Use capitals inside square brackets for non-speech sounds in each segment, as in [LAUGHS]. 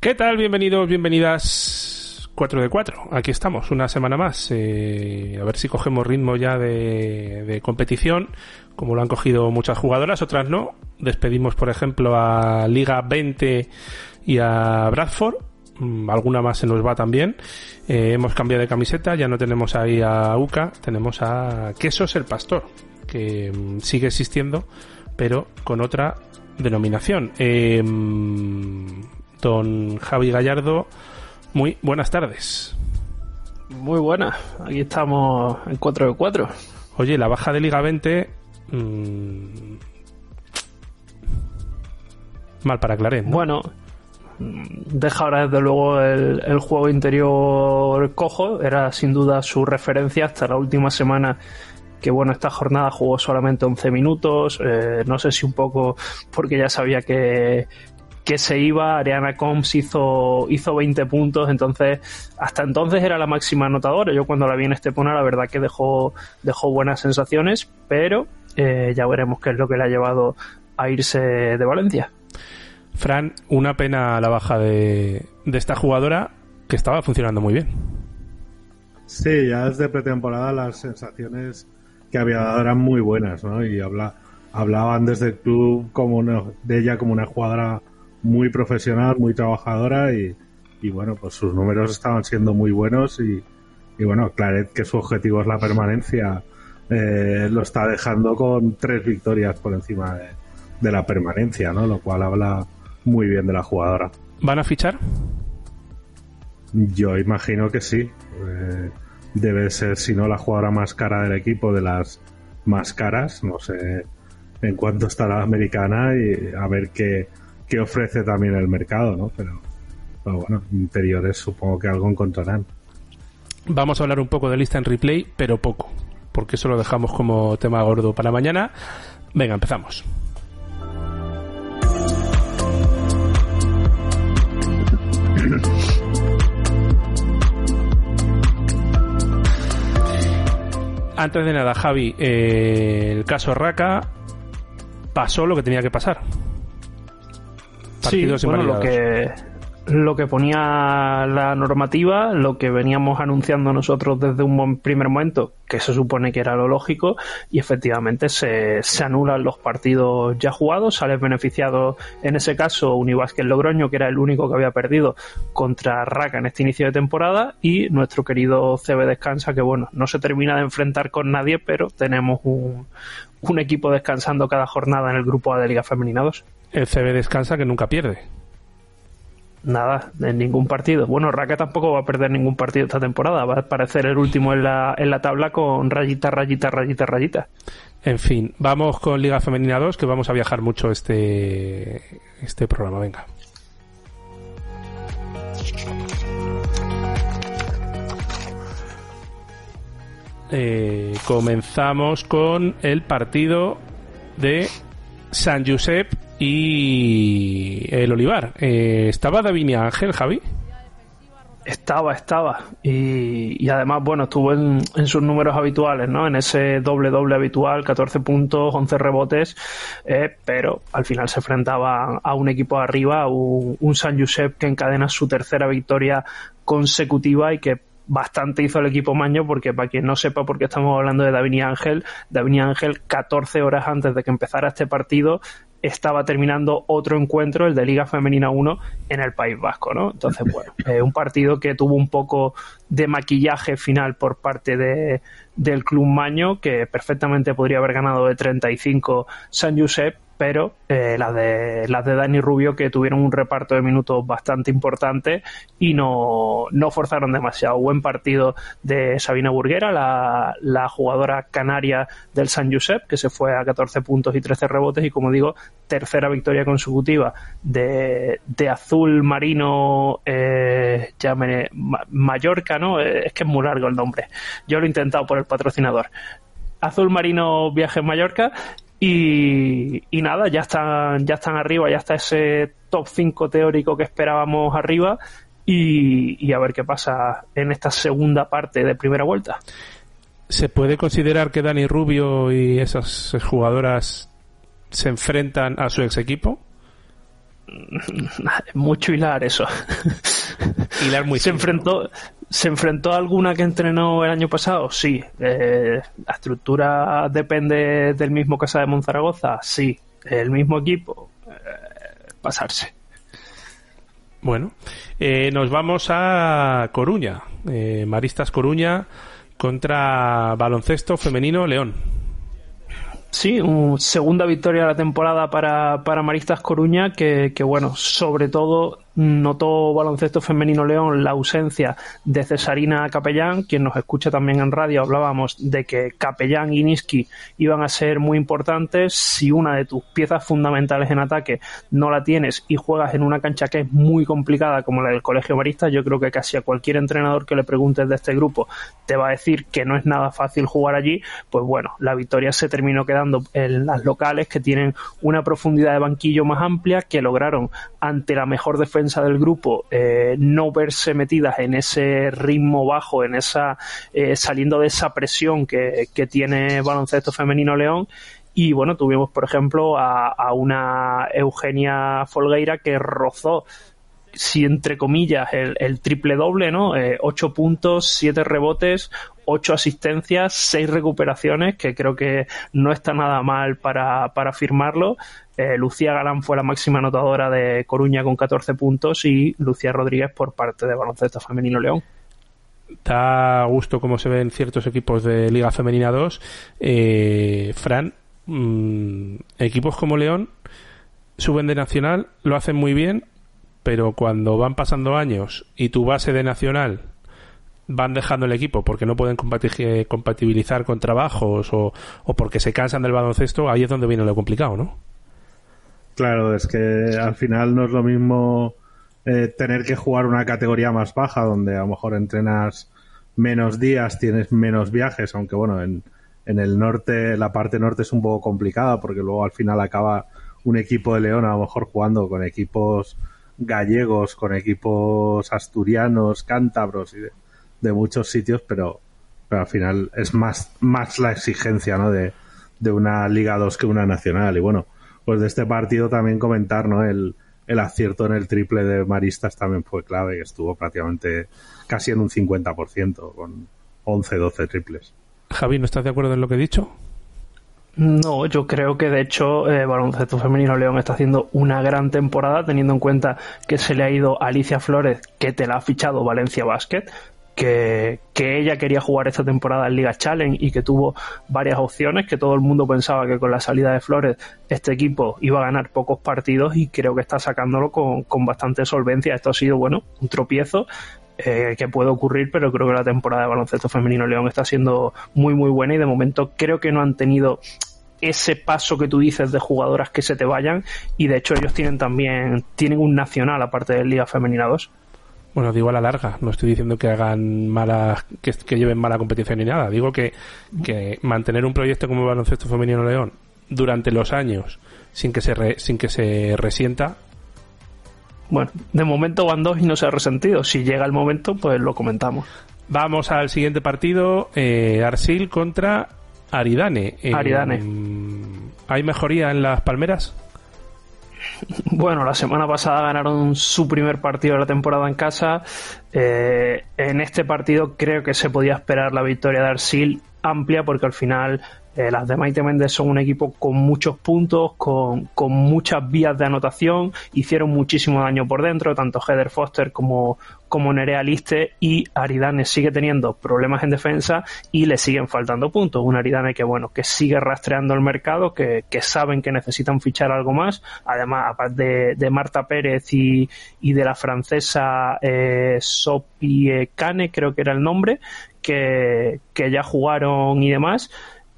¿Qué tal? Bienvenidos, bienvenidas 4 de 4. Aquí estamos, una semana más. Eh, a ver si cogemos ritmo ya de, competición, como lo han cogido muchas jugadoras, otras no. Despedimos, por ejemplo, a Liga 20 y a Bradford. Mm, Alguna más se nos va también. Eh, hemos cambiado de camiseta, ya no tenemos ahí a Uca, tenemos a Quesos el Pastor, que mm, sigue existiendo, pero con otra denominación. Eh, mm, don Javi Gallardo, muy buenas tardes. Muy buena, aquí estamos en 4 de 4. Oye, la baja de Liga 20. mm, mal para Claret. ¿no? Bueno, mm, deja ahora desde luego el, el juego interior cojo, era sin duda su referencia hasta la última semana. Que bueno, esta jornada jugó solamente 11 minutos. eh, no sé si un poco porque ya sabía que, que se iba. Ariana Combs hizo, hizo 20 puntos, entonces hasta entonces era la máxima anotadora. Yo cuando la vi en Estepona, la verdad que dejó, dejó buenas sensaciones, pero eh, ya veremos qué es lo que le ha llevado a irse de Valencia. Fran, una pena la baja de, de esta jugadora que estaba funcionando muy bien. Sí, ya desde pretemporada las sensaciones que había dado eran muy buenas, ¿no? Y habla, hablaban desde el club como una- de ella como una jugadora muy profesional, muy trabajadora y, y bueno, pues sus números estaban siendo muy buenos y, y bueno, Claret, que su objetivo es la permanencia, eh, lo está dejando con tres victorias por encima de, de la permanencia, ¿no? Lo cual habla muy bien de la jugadora. ¿Van a fichar? Yo imagino que sí. Eh, debe ser, si no, la jugadora más cara del equipo, de las más caras. No sé en cuánto está la americana y a ver qué, qué ofrece también el mercado, ¿no? Pero, pero bueno, interiores supongo que algo encontrarán. Vamos a hablar un poco de lista en replay, pero poco, porque eso lo dejamos como tema gordo para mañana. Venga, empezamos. Antes de nada, Javi, eh, el caso Raka pasó lo que tenía que pasar. Sí, Partidos bueno, lo que, lo que ponía la normativa, lo que veníamos anunciando nosotros desde un primer momento, que se supone que era lo lógico, y efectivamente se, se anulan los partidos ya jugados, sales beneficiado en ese caso Univásquez Logroño, que era el único que había perdido contra Raca en este inicio de temporada, y nuestro querido CB Descansa, que bueno, no se termina de enfrentar con nadie, pero tenemos un, un equipo descansando cada jornada en el grupo A de Liga Femenina 2. El CB descansa que nunca pierde. Nada, en ningún partido. Bueno, Raka tampoco va a perder ningún partido esta temporada. Va a aparecer el último en la, en la tabla con rayita, rayita, rayita, rayita. En fin, vamos con Liga Femenina 2, que vamos a viajar mucho este, este programa. Venga. Eh, comenzamos con el partido de San Josep y el Olivar. Eh, ¿Estaba Davinia Ángel, Javi? Estaba, estaba. Y, y además, bueno, estuvo en, en sus números habituales, ¿no? En ese doble-doble habitual, 14 puntos, 11 rebotes, eh, pero al final se enfrentaba a un equipo arriba, un, un San Josep que encadena su tercera victoria consecutiva y que bastante hizo el equipo Maño porque para quien no sepa por qué estamos hablando de Davini Ángel, Davini Ángel 14 horas antes de que empezara este partido estaba terminando otro encuentro, el de Liga Femenina 1, en el País Vasco, ¿no? Entonces, bueno, [LAUGHS] eh, un partido que tuvo un poco de maquillaje final por parte de, del Club Maño, que perfectamente podría haber ganado de 35 San Josep, pero eh, las de las de Dani Rubio que tuvieron un reparto de minutos bastante importante y no, no forzaron demasiado. Buen partido de Sabina Burguera, la, la jugadora canaria del San Josep, que se fue a 14 puntos y 13 rebotes y como digo, tercera victoria consecutiva de, de azul marino eh, llame- Ma- Mallorca, ¿no? Eh, Es que es muy largo el nombre. Yo lo he intentado por el patrocinador. Azul Marino Viajes Mallorca y, y nada, ya están, ya están arriba, ya está ese top 5 teórico que esperábamos arriba y, y a ver qué pasa en esta segunda parte de primera vuelta. ¿Se puede considerar que Dani Rubio y esas jugadoras se enfrentan a su ex equipo? [LAUGHS] Mucho hilar eso. Hilar muy se enfrentó se enfrentó a alguna que entrenó el año pasado sí. Eh, la estructura depende del mismo casa de Monzaragoza sí. El mismo equipo Eh, pasarse. Bueno, eh, nos vamos a Coruña. Maristas Coruña contra baloncesto femenino León. Sí, un- segunda victoria de la temporada para, para Maristas Coruña, que, que, bueno, sobre todo notó baloncesto femenino León la ausencia de Cesarina Capellán, quien nos escucha también en radio, hablábamos de que Capellán y Niski iban a ser muy importantes. Si una de tus piezas fundamentales en ataque no la tienes y juegas en una cancha que es muy complicada como la del Colegio Maristas, yo creo que casi a cualquier entrenador que le preguntes de este grupo te va a decir que no es nada fácil jugar allí, pues bueno, la victoria se terminó quedando en las locales que tienen una profundidad de banquillo más amplia, que lograron ante la mejor defensa del grupo eh, no verse metidas en ese ritmo bajo, en esa eh, saliendo de esa presión que, que tiene baloncesto femenino León y bueno, tuvimos por ejemplo a, una Eugenia Folgueira que rozó si entre comillas el, el triple doble, ¿no? Eh, ocho puntos, siete rebotes, ocho asistencias, seis recuperaciones, que creo que no está nada mal para, para firmarlo. Eh, Lucía Galán fue la máxima anotadora de Coruña con 14 puntos y Lucía Rodríguez por parte de Baloncesto Femenino León. Da gusto como se ven ciertos equipos de Liga Femenina 2. Eh, Fran, mm, equipos como León suben de Nacional, lo hacen muy bien, pero cuando van pasando años y tu base de Nacional van dejando el equipo porque no pueden compati- compatibilizar con trabajos o porque se cansan del baloncesto, ahí es donde viene lo complicado, ¿no? Claro, es que al final no es lo mismo eh, tener que jugar una categoría más baja, donde a lo mejor entrenas menos días, tienes menos viajes, aunque bueno, en, en el norte, la parte norte es un poco complicada, porque luego al final acaba un equipo de León a lo mejor jugando con equipos gallegos, con equipos asturianos, cántabros y de, de muchos sitios, pero, pero al final es más, más la exigencia ¿no? de, de una Liga 2 que una nacional. Y bueno, pues de este partido también comentar, ¿no? El, el acierto en el triple de Maristas también fue clave, que estuvo prácticamente casi en un 50%, con 11-12 triples. Javi, ¿no estás de acuerdo en lo que he dicho? No, yo creo que de hecho eh, Baloncesto Femenino León está haciendo una gran temporada teniendo en cuenta que se le ha ido Alicia Flores, que te la ha fichado Valencia Basket, que, que ella quería jugar esta temporada en Liga Challenge y que tuvo varias opciones, que todo el mundo pensaba que con la salida de Flores este equipo iba a ganar pocos partidos y creo que está sacándolo con, con bastante solvencia. Esto ha sido, bueno, un tropiezo eh, que puede ocurrir, pero creo que la temporada de baloncesto femenino León está siendo muy muy buena y de momento creo que no han tenido ese paso que tú dices de jugadoras que se te vayan y de hecho ellos tienen también tienen un nacional aparte de Liga Femenina 2. Bueno, digo a la larga, no estoy diciendo que hagan mala, que, que lleven mala competición ni nada. Digo que, que mantener un proyecto como el baloncesto femenino León durante los años sin que se re- sin que se resienta, Bueno, de momento van dos y no se ha resentido. Si llega el momento, pues lo comentamos. Vamos al siguiente partido, eh, Arsil contra Aridane. Eh, Aridane. ¿Hay mejoría en las palmeras? Bueno, la semana pasada ganaron su primer partido de la temporada en casa. Eh, en este partido creo que se podía esperar la victoria de Arsil amplia porque al final Eh, las de Maite Méndez son un equipo con muchos puntos, con, con, muchas vías de anotación, hicieron muchísimo daño por dentro, tanto Heather Foster como, como Nerea Liste, y Aridane sigue teniendo problemas en defensa y le siguen faltando puntos. Un Aridane que, bueno, que sigue rastreando el mercado, que, que saben que necesitan fichar algo más. Además, aparte de, Marta Pérez y, y, de la francesa eh, Sophie Cane, creo que era el nombre, que, que ya jugaron y demás.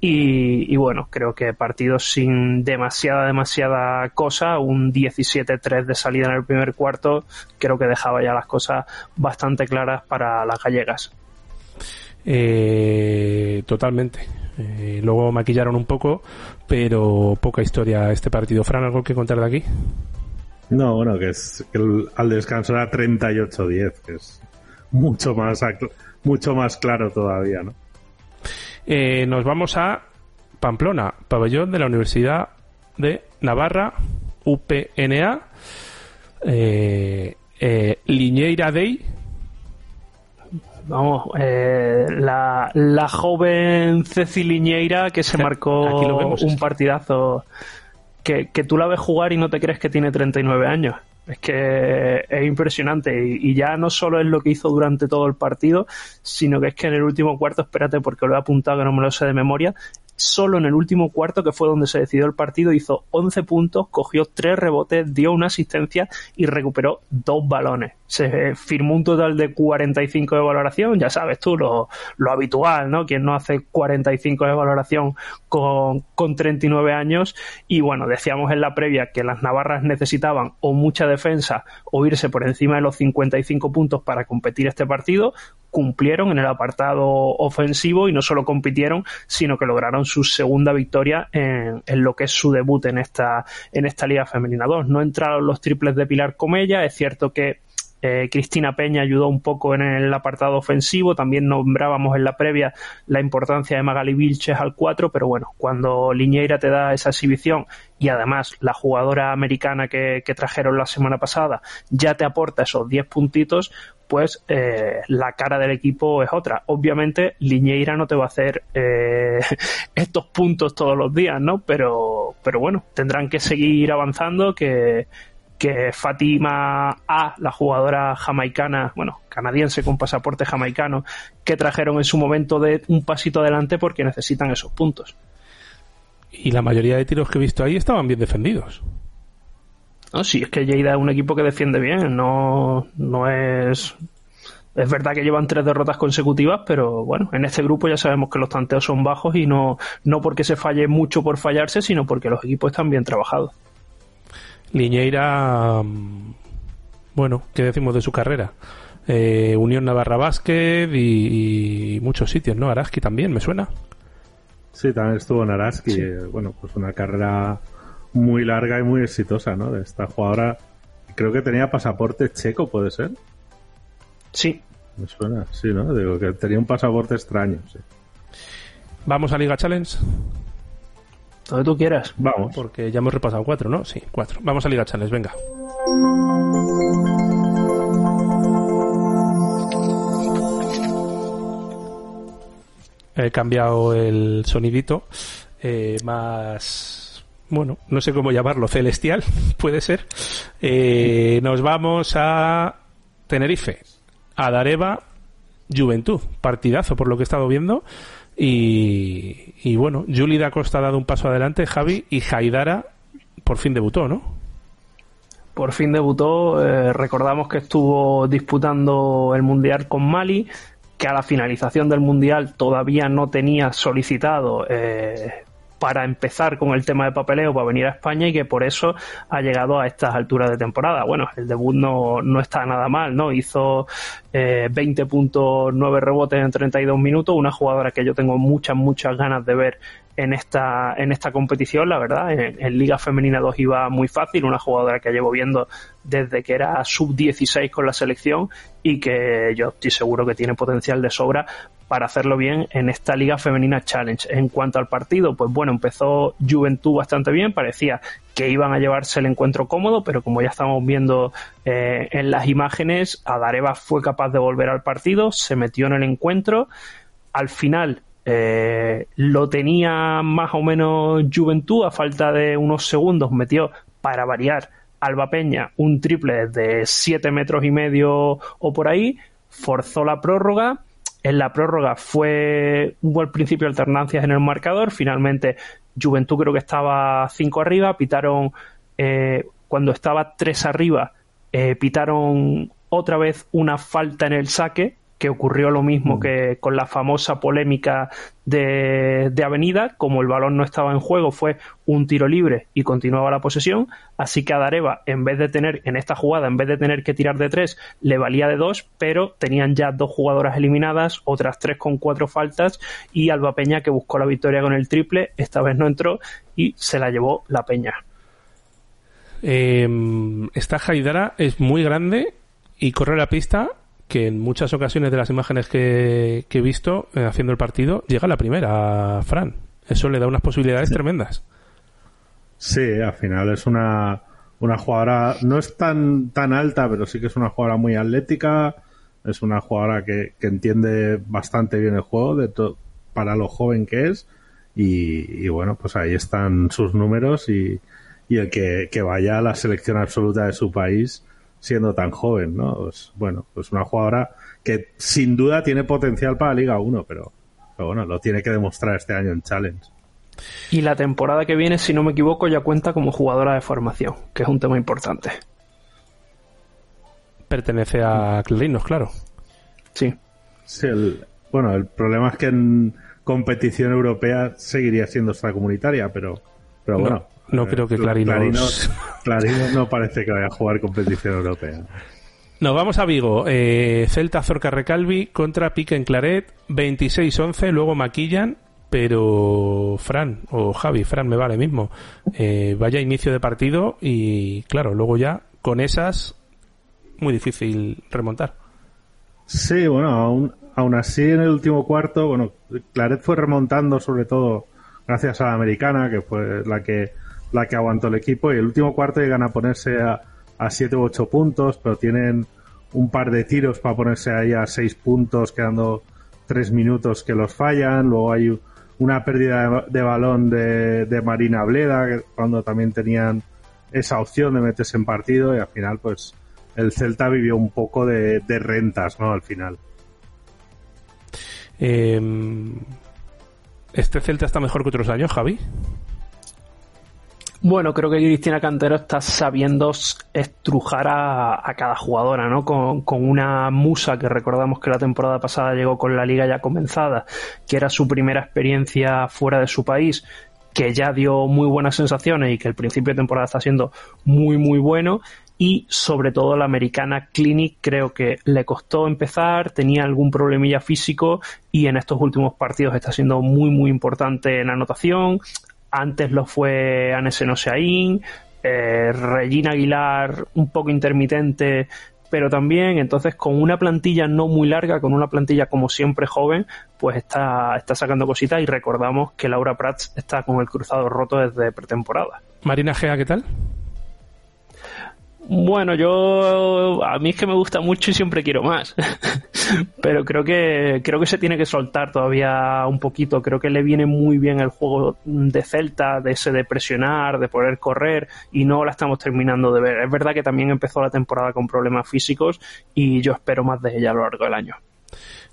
Y, y, bueno, creo que partidos sin demasiada, demasiada cosa, un 17-3 de salida en el primer cuarto, creo que dejaba ya las cosas bastante claras para las gallegas. Eh, totalmente. Eh, luego maquillaron un poco, pero poca historia este partido. Fran, ¿algo que contar de aquí? No, bueno, que es que el, al descanso era 38-10, que es mucho más, mucho más claro todavía, ¿no? Eh, nos vamos a Pamplona, pabellón de la Universidad de Navarra, UPNA, eh, eh, Liñeira Day. Vamos, eh, la, la, joven Ceci Liñeira que se marcó un partidazo que, que tú la ves jugar y no te crees que tiene 39 años. Es que es impresionante y, ya no solo es lo que hizo durante todo el partido, sino que es que en el último cuarto, espérate porque lo he apuntado que no me lo sé de memoria, solo en el último cuarto, que fue donde se decidió el partido, hizo 11 puntos, cogió 3 rebotes, dio una asistencia y recuperó dos balones. Se firmó un total de 45 de valoración, ya sabes tú, lo, lo habitual, ¿no? Quien no hace 45 de valoración con, con 39 años. Y bueno, decíamos en la previa que las navarras necesitaban o mucha defensa o irse por encima de los 55 puntos para competir este partido. Cumplieron en el apartado ofensivo y no solo compitieron, sino que lograron su segunda victoria en, en, lo que es su debut en esta, en esta Liga Femenina 2. No entraron los triples de Pilar Comella, es cierto que eh, Cristina Peña ayudó un poco en el apartado ofensivo, también nombrábamos en la previa la importancia de Magali Vilches al 4, pero bueno, cuando Liñeira te da esa exhibición y además la jugadora americana que, trajeron la semana pasada ya te aporta esos 10 puntitos, pues eh, la cara del equipo es otra. Obviamente, Liñeira no te va a hacer eh, [LAUGHS] estos puntos todos los días, ¿no? Pero, pero bueno, tendrán que seguir avanzando, que, que Fatima A, la jugadora jamaicana, bueno, canadiense con pasaporte jamaicano, que trajeron en su momento de un pasito adelante porque necesitan esos puntos. Y la mayoría de tiros que he visto ahí estaban bien defendidos. No, sí, es que Lleida es un equipo que defiende bien, no, no es. Es verdad que llevan tres derrotas consecutivas, pero bueno, en este grupo ya sabemos que los tanteos son bajos y no, no porque se falle mucho por fallarse, sino porque los equipos están bien trabajados. Liñeira, bueno, ¿qué decimos de su carrera? Eh, Unión Navarra Básquet y, y, muchos sitios, ¿no? Araski también, ¿me suena? Sí, también estuvo en Araski. Sí. Bueno, pues una carrera muy larga y muy exitosa, ¿no? De esta jugadora. Creo que tenía pasaporte checo, ¿puede ser? Sí. Me suena, sí, ¿no? Digo que tenía un pasaporte extraño, sí. ¿Vamos a Liga Challenge? Donde tú quieras. Vamos. Porque ya hemos repasado cuatro, ¿no? Sí, cuatro. Vamos a Liga Challenge, venga. He cambiado el sonidito. Eh, más. Bueno, no sé cómo llamarlo, celestial, [LAUGHS] puede ser. Eh, nos vamos a Tenerife, a Dareva, Juventud. Partidazo, por lo que he estado viendo. Y, bueno, Julie da Costa ha dado un paso adelante, Javi, y Haidara por fin debutó, ¿no? Por fin debutó, eh, recordamos que estuvo disputando el Mundial con Mali, que a la finalización del Mundial todavía no tenía solicitado eh, para empezar con el tema de papeleo para venir a España y que por eso ha llegado a estas alturas de temporada. Bueno, el debut no, no está nada mal, ¿no? Hizo eh, 20.9 rebotes en 32 minutos, una jugadora que yo tengo muchas, muchas ganas de ver en esta, en esta competición, la verdad. En, Liga Femenina 2 iba muy fácil, una jugadora que llevo viendo desde que era sub-16 con la selección y que yo estoy seguro que tiene potencial de sobra para hacerlo bien en esta Liga Femenina Challenge. En cuanto al partido, pues bueno, empezó Juventud bastante bien, parecía que iban a llevarse el encuentro cómodo, pero como ya estamos viendo eh, en las imágenes, Adareva fue capaz de volver al partido, se metió en el encuentro, al final eh, lo tenía más o menos Juventud, a falta de unos segundos metió para variar Alba Peña un triple de 7 metros y medio o por ahí, forzó la prórroga. En la prórroga fue, hubo al principio alternancias en el marcador, finalmente Juventud creo que estaba 5 arriba, pitaron, eh, cuando estaba 3 arriba, eh, pitaron otra vez una falta en el saque, que ocurrió lo mismo mm. que con la famosa polémica de, Avenida, como el balón no estaba en juego, fue un tiro libre y continuaba la posesión, así que a Dareva, en vez de tener, en esta jugada, en vez de tener que tirar de tres, le valía de dos, pero tenían ya dos jugadoras eliminadas, otras tres con cuatro faltas, y Alba Peña, que buscó la victoria con el triple, esta vez no entró y se la llevó la Peña. Eh, esta Jaidara es muy grande y corre la pista que en muchas ocasiones de las imágenes que, he visto eh, haciendo el partido, llega la primera, Fran. Eso le da unas posibilidades tremendas. Sí, al final es una, una jugadora, no es tan, tan alta, pero sí que es una jugadora muy atlética, es una jugadora que, entiende bastante bien el juego de para lo joven que es y, bueno, pues ahí están sus números y, y el que, que, vaya a la selección absoluta de su país siendo tan joven, ¿no? Pues, bueno, pues una jugadora que sin duda tiene potencial para Liga 1, pero, bueno, lo tiene que demostrar este año en Challenge. Y la temporada que viene, si no me equivoco, ya cuenta como jugadora de formación, que es un tema importante. Pertenece a Clarinos, claro. Sí. Sí, bueno, el problema es que en competición europea seguiría siendo extracomunitaria, pero, pero bueno. No creo que Clarinos... Clarinos... no parece que vaya a jugar competición europea. Nos vamos a Vigo. Eh, Celta Zorca Recalvi contra Pique en Claret. 26-11. Luego maquillan. Pero Fran o Javi, Fran me vale mismo. Eh, vaya inicio de partido y claro, luego ya con esas muy difícil remontar. Sí, bueno, aún, aún así en el último cuarto, bueno, Claret fue remontando sobre todo gracias a la americana, que fue la que la que aguantó el equipo y el último cuarto llegan a ponerse a, a 7 u 8 puntos, pero tienen un par de tiros para ponerse ahí a 6 puntos, quedando 3 minutos que los fallan. Luego hay una pérdida de, balón de, Marina Bleda, cuando también tenían esa opción de meterse en partido y al final pues el Celta vivió un poco de, rentas, ¿no? Al final. Em, ¿Este Celta está mejor que otros años, Javi? Bueno, creo que Cristina Cantero está sabiendo estrujar a, cada jugadora, ¿no? Con, una musa que recordamos que la temporada pasada llegó con la liga ya comenzada, que era su primera experiencia fuera de su país, que ya dio muy buenas sensaciones y que el principio de temporada está siendo muy, muy bueno. Y sobre todo la americana Clinic creo que le costó empezar, tenía algún problemilla físico y en estos últimos partidos está siendo muy, muy importante en anotación antes lo fue Anese Noseaín, eh, Regina Aguilar un poco intermitente, pero también entonces con una plantilla no muy larga, con una plantilla como siempre joven, pues está, está sacando cositas y recordamos que Laura Prats está con el cruzado roto desde pretemporada. Marina Gea, ¿qué tal? Bueno, yo a mí es que me gusta mucho y siempre quiero más. [LAUGHS] Pero creo que creo que se tiene que soltar todavía un poquito. Creo que le viene muy bien el juego de Celta, de ese de presionar, de poder correr y no la estamos terminando de ver. Es verdad que también empezó la temporada con problemas físicos y yo espero más de ella a lo largo del año.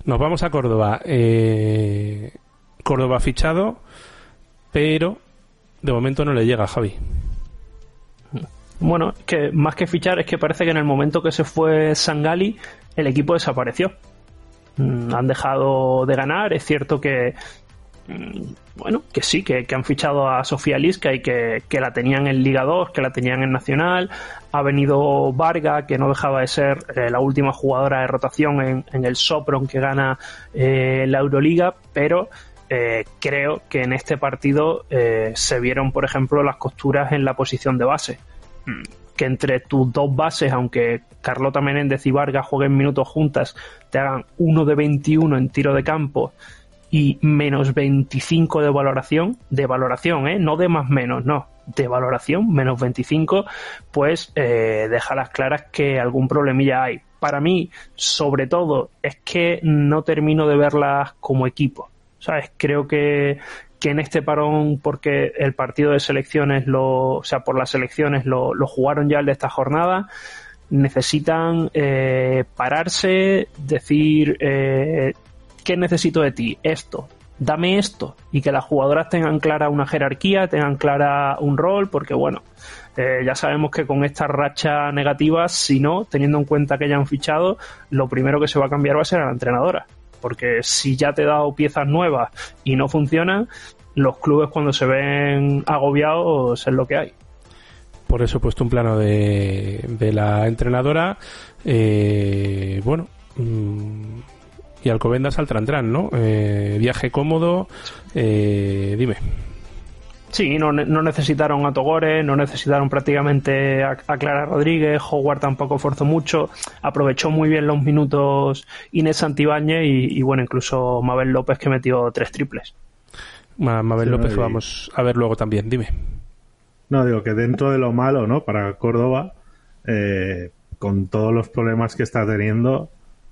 Nos vamos a Córdoba. Eh, Córdoba fichado, pero de momento no le llega Javi. Bueno, que más que fichar es que parece que en el momento que se fue Sangali, el equipo desapareció. Mm, han dejado de ganar, es cierto que mm, bueno, que sí, que, han fichado a Sofía Lisca y que, la tenían en Liga 2, que la tenían en Nacional. Ha venido Varga, que no dejaba de ser eh, la última jugadora de rotación en, el Sopron que gana eh, la Euroliga, pero eh, creo que en este partido se vieron, por ejemplo, las costuras en la posición de base que entre tus dos bases, aunque Carlota Menéndez y Vargas jueguen minutos juntas, te hagan uno de 21 en tiro de campo y menos 25 de valoración, de valoración, ¿eh? no de más menos, no, de valoración, menos 25, pues eh, deja las claras que algún problemilla hay. Para mí, sobre todo, es que no termino de verlas como equipo. ¿Sabes? Creo que, que en este parón, porque el partido de selecciones, lo, o sea, por las selecciones lo, jugaron ya el de esta jornada, necesitan eh, pararse, decir, eh, ¿qué necesito de ti? Esto, dame esto. Y que las jugadoras tengan clara una jerarquía, tengan clara un rol, porque bueno, eh, ya sabemos que con esta racha negativa, si no, teniendo en cuenta que ya han fichado, lo primero que se va a cambiar va a ser a la entrenadora. Porque si ya te he dado piezas nuevas y no funcionan, los clubes cuando se ven agobiados es lo que hay por eso he puesto un plano de, de la entrenadora. Eh, bueno, mm, y Alcobendas al Trantran, ¿no? Eh, viaje cómodo. Eh, dime. Sí, no, no, necesitaron a Togore, no necesitaron prácticamente a, a, Clara Rodríguez, Howard tampoco forzó mucho, aprovechó muy bien los minutos Inés Santibáñez y, y bueno, incluso Mabel López que metió tres triples. Mabel sí, López, vamos a ver luego también, dime. No, digo que dentro de lo malo, ¿no? Para Córdoba, eh, con todos los problemas que está teniendo,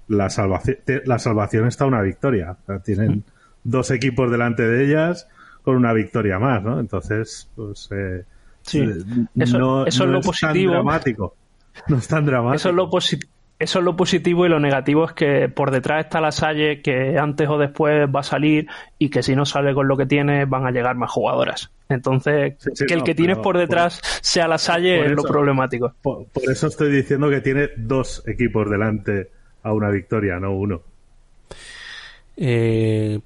la salvación, la salvación está una victoria. O sea, tienen dos equipos delante de ellas con una victoria más, ¿no? Entonces, pues. Eh, sí, eso, no, eso no es lo es positivo. Tan dramático. No es tan dramático. Eso es lo positivo. Eso es lo positivo y lo negativo es que por detrás está la Salle que antes o después va a salir y que si no sale con lo que tiene van a llegar más jugadoras. Entonces, sí, sí, que el que tienes por detrás por, sea la Salle es eso, lo problemático. Por, por, eso estoy diciendo que tiene dos equipos delante a una victoria, no uno. Eh,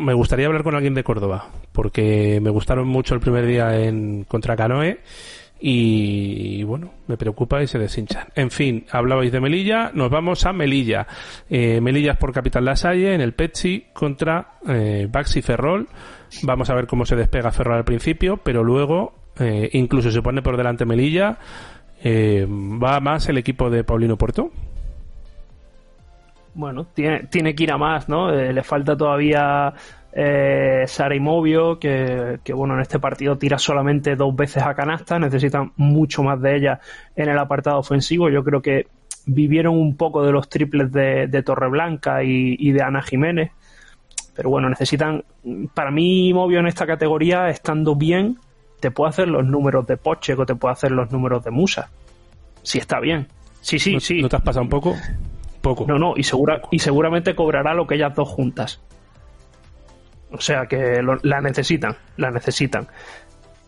me gustaría hablar con alguien de Córdoba, porque me gustaron mucho el primer día en contra Canoe y bueno, me preocupa y se deshinchan. En fin, hablabais de Melilla, nos vamos a Melilla. Eh, Melilla es por Capital La Salle en el Pepsi contra eh, Baxi Ferrol. Vamos a ver cómo se despega Ferrol al principio, pero luego eh, incluso se pone por delante Melilla. Eh, ¿Va más el equipo de Paulino Puerto? Bueno, tiene, tiene que ir a más, ¿no? Eh, le falta todavía eh, Sara Imovio, que, que, bueno, en este partido tira solamente dos veces a canasta, necesitan mucho más de ella en el apartado ofensivo. Yo creo que vivieron un poco de los triples de, de Torreblanca y, y, de Ana Jiménez, pero bueno, necesitan, para mí Imovio en esta categoría, estando bien, te puede hacer los números de Poche o te puede hacer los números de Musa, si está bien. Sí, sí, ¿No, sí. ¿No te has pasado un poco? Poco. No, no, y, segura, y seguramente cobrará lo que ellas dos juntas. O sea que lo, la necesitan, la necesitan.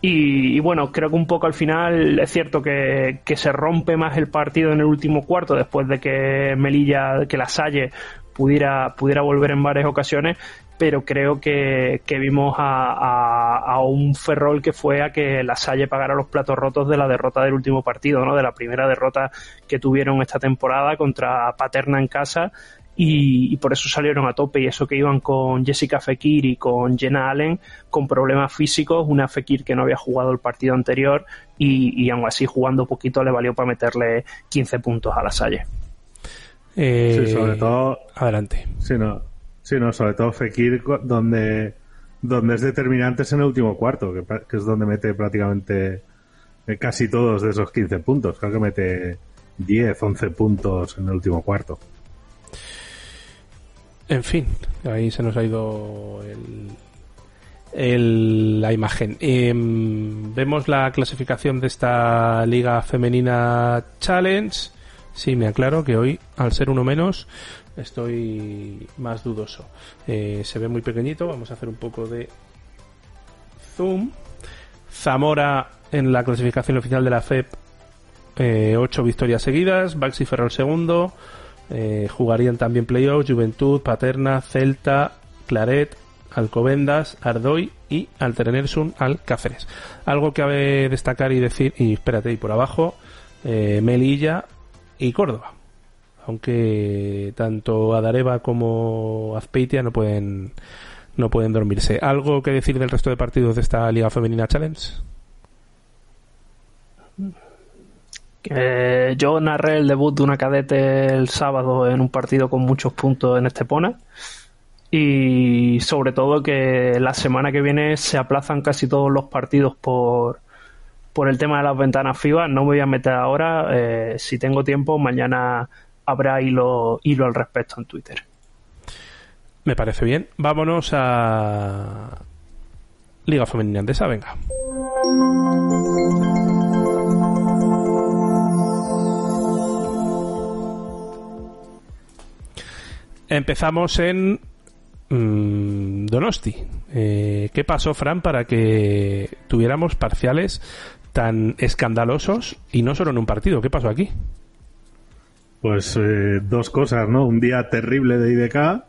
Y, y, bueno, creo que un poco al final es cierto que, que, se rompe más el partido en el último cuarto después de que Melilla, que la Salle pudiera, pudiera volver en varias ocasiones, pero creo que, que vimos a, a, a, un Ferrol que fue a que la Salle pagara los platos rotos de la derrota del último partido, ¿no? de la primera derrota que tuvieron esta temporada contra Paterna en casa y, y, por eso salieron a tope y eso que iban con Jessica Fekir y con Jenna Allen con problemas físicos, una Fekir que no había jugado el partido anterior y, y aún así jugando poquito le valió para meterle 15 puntos a la Salle. Eh, sí, sobre todo adelante. Sí, no, sí, no, sobre todo Fekir donde donde es determinante es en el último cuarto, que, es donde mete prácticamente eh, casi todos de esos 15 puntos. Creo que mete 10, 11 puntos en el último cuarto. En fin, ahí se nos ha ido el, la imagen. Eh, vemos la clasificación de esta Liga Femenina Challenge. Sí, me aclaro que hoy, al ser uno menos, estoy más dudoso. Eh, se ve muy pequeñito, vamos a hacer un poco de zoom. Zamora en la clasificación oficial de la FEP, eh, 8 victorias seguidas. Baxi Ferrol segundo. Eh, jugarían también playoffs Juventud, Paterna, Celta, Claret, Alcobendas, Ardoy y Alterenersun Alcáceres. Algo que cabe destacar y decir, y espérate, y por abajo, eh, Melilla y Córdoba. Aunque tanto Adareva como Azpeitia no pueden no pueden dormirse. ¿Algo que decir del resto de partidos de esta Liga Femenina Challenge? Yo narré el debut de una cadete el sábado en un partido con muchos puntos en Estepona y sobre todo que la semana que viene se aplazan casi todos los partidos por, por el tema de las ventanas FIBA. No me voy a meter ahora, eh, si tengo tiempo mañana habrá hilo, hilo al respecto en Twitter. Me parece bien. Vámonos a Liga Femenina Andesa, venga. Empezamos en mm, Donosti. Eh, ¿Qué pasó, Fran, para que tuviéramos parciales tan escandalosos y no solo en un partido? ¿Qué pasó aquí? Pues eh, dos cosas, ¿no? Un día terrible de IDK,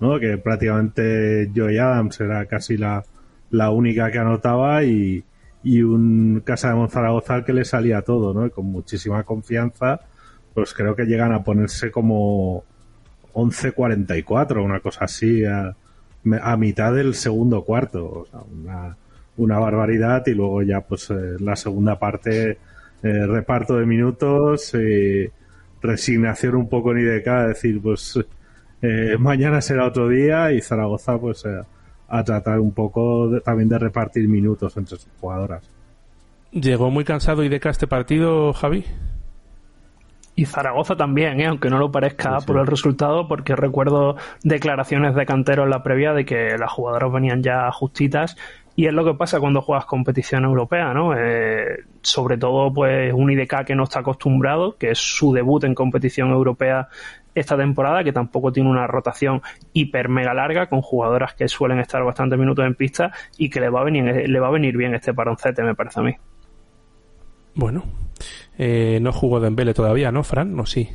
¿no? Que prácticamente Joy Adams era casi la, la única que anotaba y, y un Casa de Monzaragoza que le salía todo, ¿no? Y con muchísima confianza, pues creo que llegan a ponerse como 11.44, una cosa así, a, a mitad del segundo cuarto. O sea, una, una barbaridad y luego ya pues eh, la segunda parte eh, reparto de minutos y resignación un poco en IDK, decir pues eh, mañana será otro día y Zaragoza pues eh, a tratar un poco de- también de repartir minutos entre sus jugadoras. ¿Llegó muy cansado IDK a este partido, Javi? Y Zaragoza también, ¿eh? aunque no lo parezca Sí, sí. por el resultado, porque recuerdo declaraciones de Cantero en la previa de que las jugadoras venían ya justitas. Y es lo que pasa cuando juegas competición europea, ¿no? Eh, sobre todo, pues, un IDK que no está acostumbrado, que es su debut en competición europea esta temporada, que tampoco tiene una rotación hiper mega larga, con jugadoras que suelen estar bastantes minutos en pista y que le va a venir, le va a venir bien este paroncete, me parece a mí. Bueno, eh, no jugó Dembele todavía, ¿no, Fran? No, sí.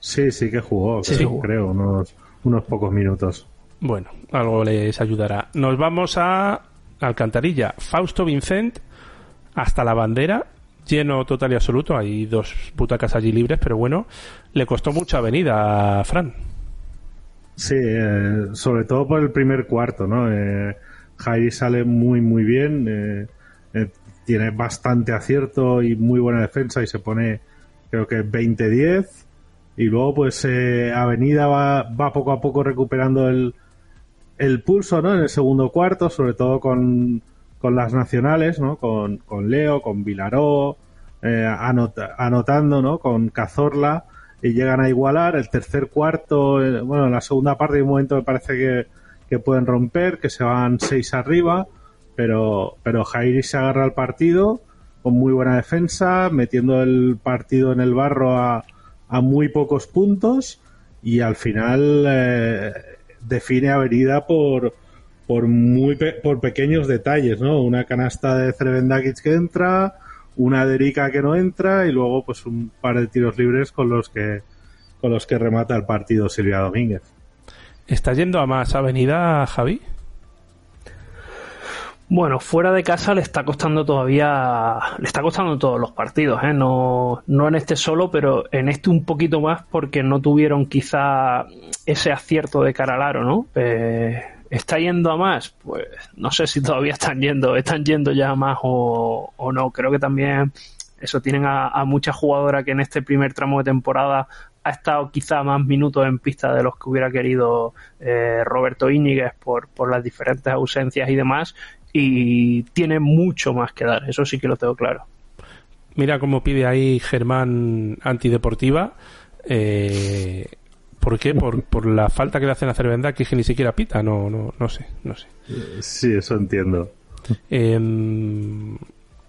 Sí, sí que jugó, Sí, creo, sí creo, unos, unos pocos minutos. Bueno, algo les ayudará. Nos vamos a Alcantarilla. Fausto Vincent hasta la bandera, lleno total y absoluto. Hay dos butacas allí libres, pero bueno, le costó mucha avenida a Fran. Sí, eh, sobre todo por el primer cuarto, ¿no? Eh, Jairi sale muy, muy bien, eh, eh, tiene bastante acierto y muy buena defensa y se pone, creo que 20-10. Y luego, pues, eh, Avenida va, va poco a poco recuperando el, el pulso, ¿no? En el segundo cuarto, sobre todo con, con las nacionales, ¿no? Con, con Leo, con Vilaró, eh, anota- anotando, ¿no? Con Cazorla y llegan a igualar. El tercer cuarto, eh, bueno, en la segunda parte hay un momento me parece que, que pueden romper, que se van seis arriba, pero, pero Jairi se agarra al partido con muy buena defensa, metiendo el partido en el barro a, a muy pocos puntos y al final eh, define Avenida por por muy por pequeños detalles, ¿no? Una canasta de Cervendakic que entra, una de Erika que no entra y luego pues un par de tiros libres con los que con los que remata el partido Silvia Domínguez. ¿Está yendo a más avenida, Javi? Bueno, fuera de casa le está costando todavía, le está costando todos los partidos, ¿eh? no, no en este solo, pero en este un poquito más porque no tuvieron quizá ese acierto de cara al ¿no? Eh, ¿Está yendo a más? Pues no sé si todavía están yendo, están yendo ya a más o, o no. Creo que también eso tienen a, a mucha jugadora que en este primer tramo de temporada ha estado quizá más minutos en pista de los que hubiera querido eh, Roberto Íñiguez por, por las diferentes ausencias y demás y tiene mucho más que dar, eso sí que lo tengo claro. Mira cómo pide ahí Germán antideportiva. Eh, ¿Por qué? Por, por la falta que le hacen a Cervenda, que es que ni siquiera pita. No, no, no sé, no sé. Sí, eso entiendo. Eh,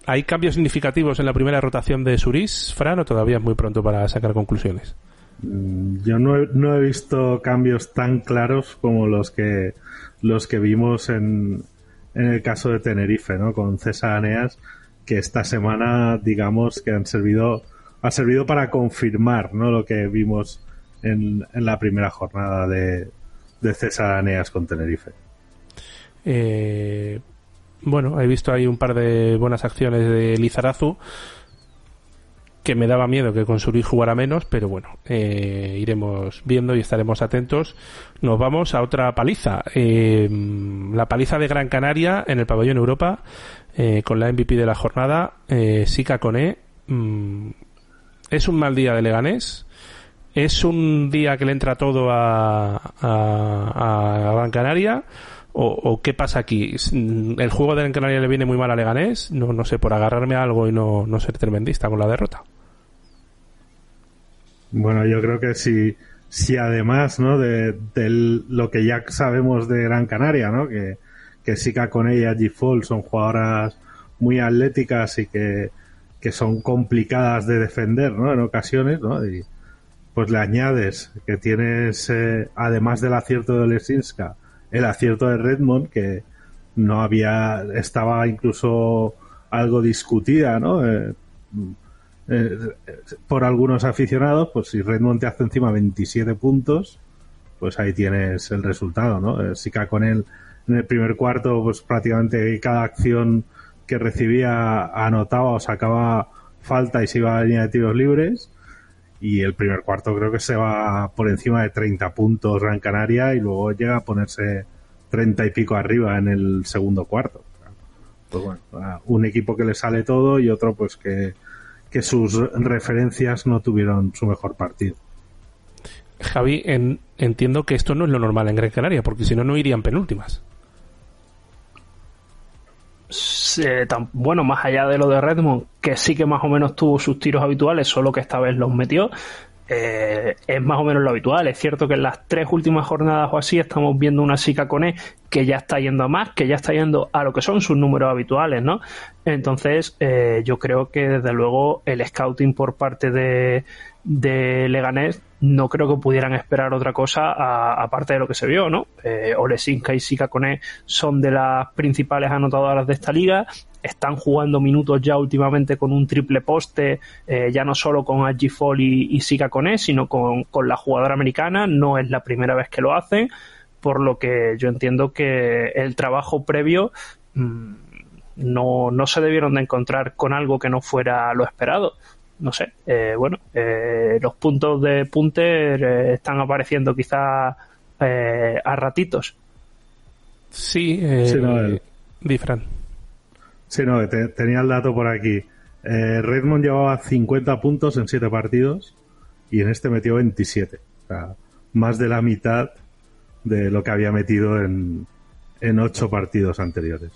¿Hay cambios significativos en la primera rotación de Suris, Fran, o todavía es muy pronto para sacar conclusiones? Mm, Yo no he, no he visto cambios tan claros como los que los que vimos en, en el caso de Tenerife, ¿no? Con César Aneas, que esta semana, digamos, que han servido ha servido para confirmar, ¿no? Lo que vimos en, en la primera jornada de, de César Aneas con Tenerife. Eh, bueno, he visto ahí un par de buenas acciones de Lizarazu que me daba miedo que con Suris jugara menos, pero bueno, eh, iremos viendo y estaremos atentos. Nos vamos a otra paliza, eh, la paliza de Gran Canaria en el pabellón Europa, eh, con la MVP de la jornada, eh, Sika Cone. Mm, es un mal día de Leganés, es un día que le entra todo a, a, a Gran Canaria. O, o qué pasa aquí? ¿El juego de Gran Canaria le viene muy mal a Leganés? No, no sé, por agarrarme a algo y no, no ser tremendista con la derrota. Bueno, yo creo que si si además, ¿no? De, lo que ya sabemos de Gran Canaria, ¿no? Que, que Sika con ella y Fall son jugadoras muy atléticas y que, que son complicadas de defender, ¿no? En ocasiones, ¿no? Y pues le añades que tienes, además del acierto de Lesinska, el acierto de Redmond, que no había, estaba incluso algo discutida, ¿no? Eh, eh, por algunos aficionados, pues si Redmond te hace encima 27 puntos, pues ahí tienes el resultado, ¿no? Eh, Sika con él en el primer cuarto, pues prácticamente cada acción que recibía anotaba o sacaba falta y se iba a la línea de tiros libres. Y el primer cuarto creo que se va por encima de 30 puntos Gran Canaria y luego llega a ponerse 30 y pico arriba en el segundo cuarto. Pues bueno, un equipo que le sale todo y otro pues que, que sus referencias no tuvieron su mejor partido. Javi, en- entiendo que esto no es lo normal en Gran Canaria, porque si no, no irían penúltimas. Eh, tan- bueno, más allá de lo de Redmond, que sí que más o menos tuvo sus tiros habituales, solo que esta vez los metió, eh, es más o menos lo habitual. Es cierto que en las tres últimas jornadas o así estamos viendo una Sika Cone que ya está yendo a más, que ya está yendo a lo que son sus números habituales, ¿no? Entonces, eh, yo creo que desde luego el scouting por parte de, de Leganés no creo que pudieran esperar otra cosa aparte de lo que se vio, ¿no? Eh, Olesinka y Sika Cone son de las principales anotadoras de esta liga, están jugando minutos ya últimamente con un triple poste, eh, ya no solo con Aggie Fall y, y Sika Cone, sino con, con la jugadora americana, no es la primera vez que lo hacen, por lo que yo entiendo que el trabajo previo mm, no, no se debieron de encontrar con algo que no fuera lo esperado. No sé, eh, bueno, eh, los puntos de Punter eh, están apareciendo quizá eh, a ratitos. Sí, eh, Sí, no, el- di, Fran. Sí, no, te- tenía el dato por aquí. Eh, Redmond llevaba 50 puntos en 7 partidos y en este metió 27. O sea, más de la mitad de lo que había metido en, en 8 partidos anteriores.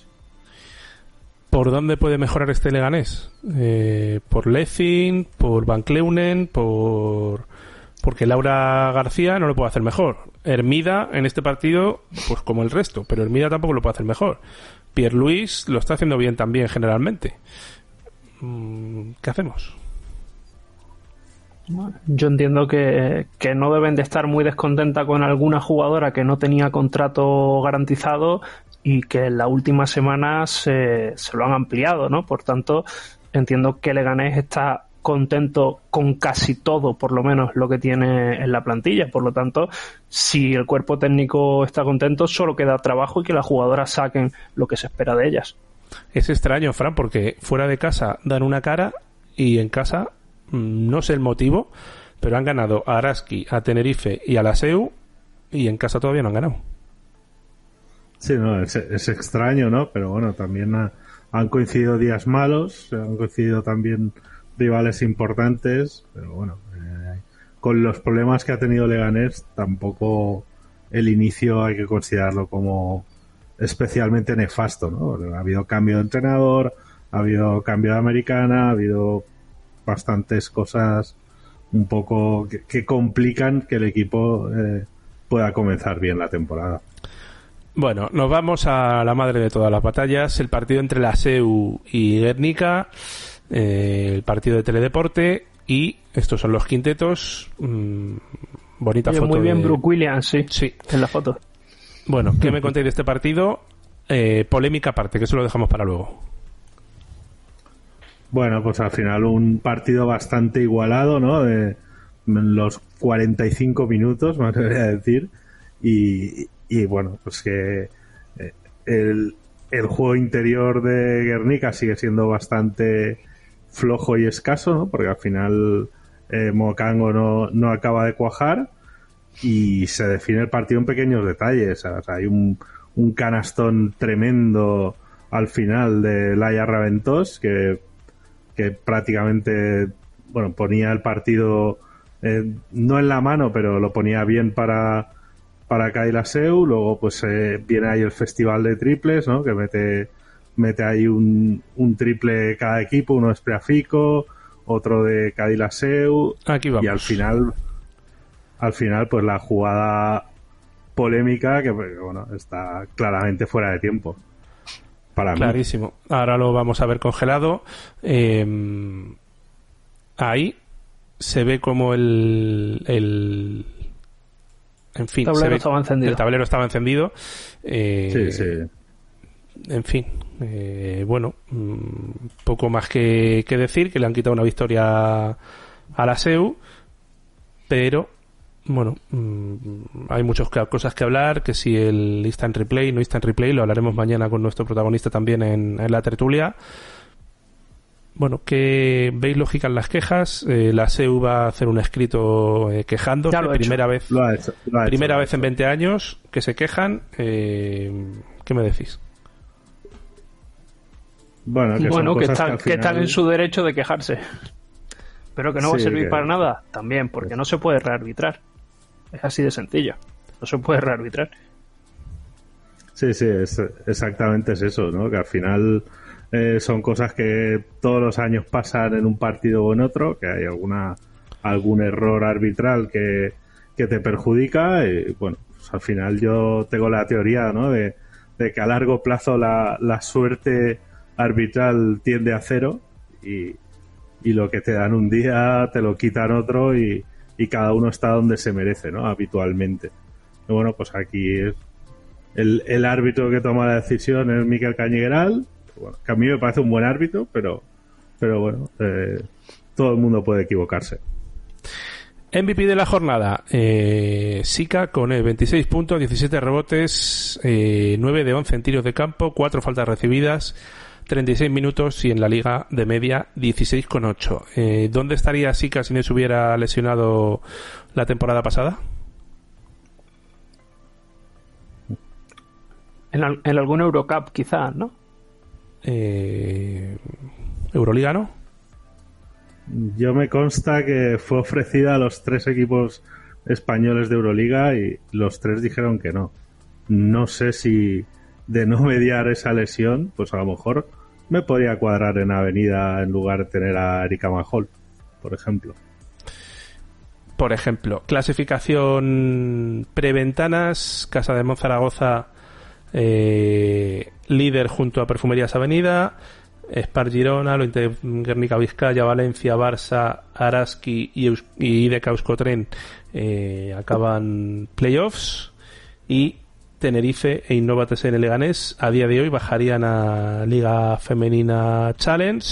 ¿Por dónde puede mejorar este Leganés? Eh, ¿Por Lezin? ¿Por Van Kleunen? ¿Por...? Porque Laura García no lo puede hacer mejor. Hermida en este partido, pues como el resto, pero Hermida tampoco lo puede hacer mejor. Pierre Luis lo está haciendo bien también generalmente. Mm, ¿Qué hacemos? Yo entiendo que, que no deben de estar muy descontenta con alguna jugadora que no tenía contrato garantizado y que en la última semana se, se lo han ampliado, ¿no? Por tanto, entiendo que Leganés está contento con casi todo, por lo menos lo que tiene en la plantilla. Por lo tanto, si el cuerpo técnico está contento, solo queda trabajo y que las jugadoras saquen lo que se espera de ellas. Es extraño, Fran, porque fuera de casa dan una cara y en casa mm, no sé el motivo, pero han ganado a Araski, a Tenerife y a la SEU y en casa todavía no han ganado. Sí, no, es, es extraño, ¿no? Pero bueno, también ha- han coincidido días malos, han coincidido también rivales importantes, pero bueno, eh, con los problemas que ha tenido Leganés, tampoco el inicio hay que considerarlo como especialmente nefasto, ¿no? Ha habido cambio de entrenador, ha habido cambio de americana, ha habido bastantes cosas un poco que, que complican que el equipo eh, pueda comenzar bien la temporada. Bueno, nos vamos a la madre de todas las batallas, el partido entre la SEU y Guernica, eh, el partido de Teledeporte y estos son los quintetos. mm, bonita Oye, foto. muy bien, de- Brooke Williams, sí, Sí. en la foto. Bueno, ¿qué me contáis de este partido? Eh, polémica aparte, que eso lo dejamos para luego. Bueno, pues al final un partido bastante igualado, ¿no? De los 45 minutos, [LAUGHS] me atrevería a decir. Y, y bueno, pues que eh, el, el juego interior de Guernica sigue siendo bastante flojo y escaso, ¿no? Porque al final eh, Mocango no, no acaba de cuajar y se define el partido en pequeños detalles. Hay un, un canastón tremendo al final de Laia Raventós que que prácticamente bueno ponía el partido eh, no en la mano pero lo ponía bien para para Kaila Seu luego pues eh, viene ahí el festival de triples ¿no? que mete mete ahí un, un triple cada equipo uno es Preafico otro de Kaila Seu Aquí vamos. y al final al final, pues la jugada polémica que, pues, bueno, está claramente fuera de tiempo. Para mí. Clarísimo. Ahora lo vamos a ver congelado. Eh, ahí se ve como el, el en fin, Tablero se ve- estaba encendido. el tablero estaba encendido. Eh, Sí, sí. En fin, eh, bueno, mm, poco más que, que decir, que le han quitado una victoria a la SEU, pero bueno, mm, hay muchas ca- cosas que hablar, que si el instant replay, no instant replay, lo hablaremos mañana con nuestro protagonista también en, en la tertulia. Bueno, que veis lógica en las quejas, eh, la SEU va a hacer un escrito eh, quejándose, Ya lo ha hecho. primera vez, Lo ha hecho. lo ha primera hecho. vez en 20 años que se quejan, eh, ¿qué me decís? Bueno, que, bueno, que están, que están en su derecho de quejarse. Pero que no va a servir que- para nada, también, porque no se puede rearbitrar. Es así de sencillo. No se puede rearbitrar. Sí, sí, es, exactamente es eso, ¿no? Que al final eh, son cosas que todos los años pasan en un partido o en otro, que hay alguna algún error arbitral que, que te perjudica y bueno, pues al final yo tengo la teoría, ¿no? De, de que a largo plazo la, la suerte arbitral tiende a cero y, y lo que te dan un día te lo quitan otro y, y cada uno está donde se merece, ¿no? Habitualmente. Y bueno, pues aquí el, el árbitro que toma la decisión es Miquel Cañigueral, bueno, que a mí me parece un buen árbitro, pero, pero bueno, eh, todo el mundo puede equivocarse. MVP de la jornada, eh, Sika con eh, 26 puntos, 17 rebotes, eh, 9 de 11 en tiros de campo, 4 faltas recibidas, 36 minutos y en la liga de media 16,8. Eh, ¿Dónde estaría Sika si no se hubiera lesionado la temporada pasada? En, al- en algún Eurocup, quizás, ¿no? Eh, Euroliga, ¿no? Yo me consta que fue ofrecida a los tres equipos españoles de Euroliga y los tres dijeron que no. No sé si de no mediar esa lesión, pues a lo mejor me podría cuadrar en Avenida en lugar de tener a Erika Mahol, por ejemplo. Por ejemplo, clasificación preventanas, Casa de Monzaragoza eh, líder junto a Perfumerías Avenida, Spar Girona, lo Guernica Vizcaya, Valencia, Barça, Araski y, Eus- y Euskotren eh, acaban playoffs y Tenerife e Innova TSN Leganés a día de hoy bajarían a Liga Femenina Challenge.